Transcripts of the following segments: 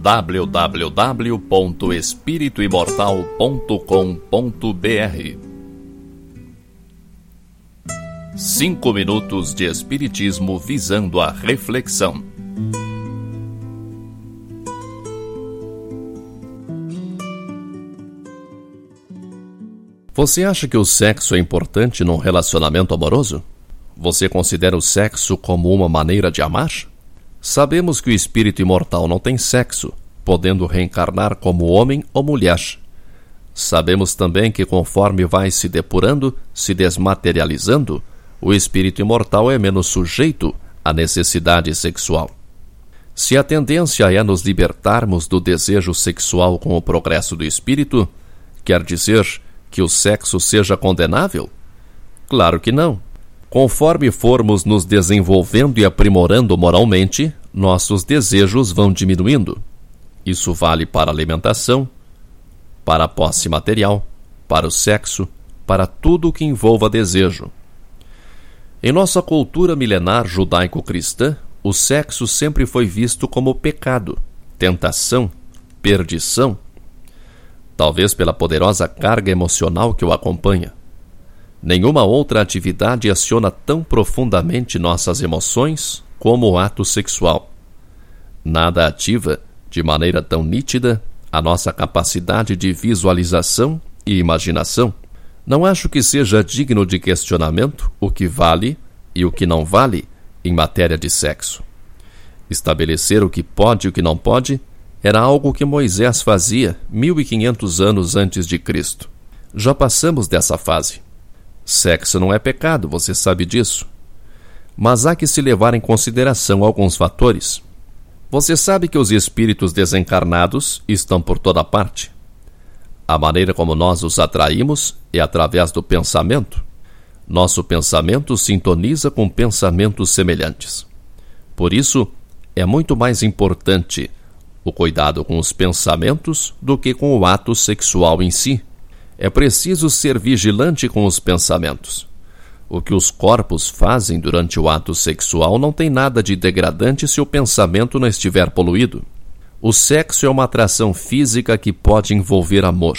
www.espirituimortal.com.br Cinco minutos de Espiritismo visando a reflexão. Você acha que o sexo é importante num relacionamento amoroso? Você considera o sexo como uma maneira de amar? Sabemos que o espírito imortal não tem sexo, podendo reencarnar como homem ou mulher. Sabemos também que conforme vai se depurando, se desmaterializando, o espírito imortal é menos sujeito à necessidade sexual. Se a tendência é nos libertarmos do desejo sexual com o progresso do espírito, quer dizer que o sexo seja condenável? Claro que não. Conforme formos nos desenvolvendo e aprimorando moralmente, nossos desejos vão diminuindo. Isso vale para a alimentação, para a posse material, para o sexo, para tudo o que envolva desejo. Em nossa cultura milenar judaico-cristã, o sexo sempre foi visto como pecado, tentação, perdição, talvez pela poderosa carga emocional que o acompanha. Nenhuma outra atividade aciona tão profundamente nossas emoções como o ato sexual. Nada ativa, de maneira tão nítida, a nossa capacidade de visualização e imaginação. Não acho que seja digno de questionamento o que vale e o que não vale em matéria de sexo. Estabelecer o que pode e o que não pode era algo que Moisés fazia 1500 anos antes de Cristo. Já passamos dessa fase. Sexo não é pecado, você sabe disso. Mas há que se levar em consideração alguns fatores. Você sabe que os espíritos desencarnados estão por toda parte. A maneira como nós os atraímos é através do pensamento. Nosso pensamento sintoniza com pensamentos semelhantes. Por isso, é muito mais importante o cuidado com os pensamentos do que com o ato sexual em si é preciso ser vigilante com os pensamentos. O que os corpos fazem durante o ato sexual não tem nada de degradante se o pensamento não estiver poluído. O sexo é uma atração física que pode envolver amor.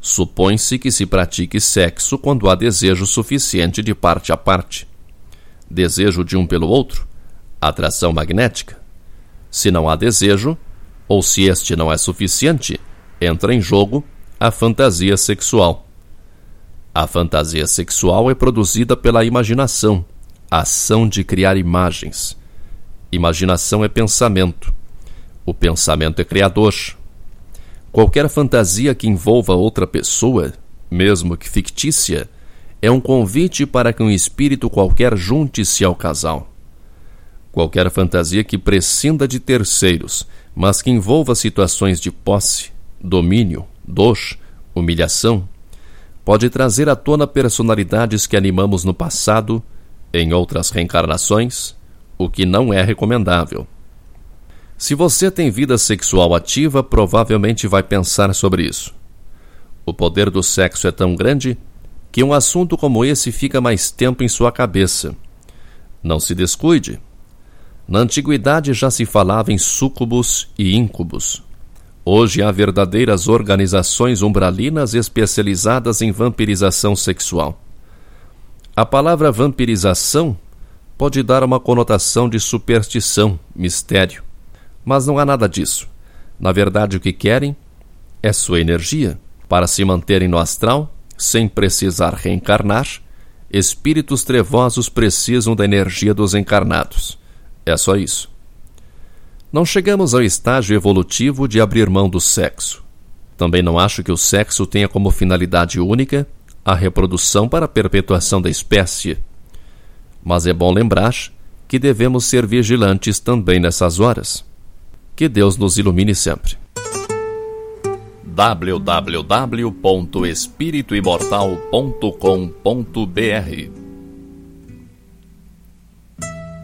Supõe-se que se pratique sexo quando há desejo suficiente de parte a parte. Desejo de um pelo outro, atração magnética. Se não há desejo, ou se este não é suficiente, entra em jogo a fantasia sexual. A fantasia sexual é produzida pela imaginação, ação de criar imagens. Imaginação é pensamento. O pensamento é criador. Qualquer fantasia que envolva outra pessoa, mesmo que fictícia, é um convite para que um espírito qualquer junte-se ao casal. Qualquer fantasia que prescinda de terceiros, mas que envolva situações de posse, domínio, dor, humilhação, pode trazer à tona personalidades que animamos no passado, em outras reencarnações, o que não é recomendável. Se você tem vida sexual ativa, provavelmente vai pensar sobre isso. O poder do sexo é tão grande que um assunto como esse fica mais tempo em sua cabeça. Não se descuide. Na antiguidade já se falava em súcubos e íncubos, Hoje há verdadeiras organizações umbralinas especializadas em vampirização sexual. A palavra vampirização pode dar uma conotação de superstição, mistério. Mas não há nada disso. Na verdade, o que querem é sua energia. Para se manterem no astral, sem precisar reencarnar, espíritos trevosos precisam da energia dos encarnados. É só isso. Não chegamos ao estágio evolutivo de abrir mão do sexo. Também não acho que o sexo tenha como finalidade única a reprodução para a perpetuação da espécie. Mas é bom lembrar que devemos ser vigilantes também nessas horas. Que Deus nos ilumine sempre. www.espirituimortal.com.br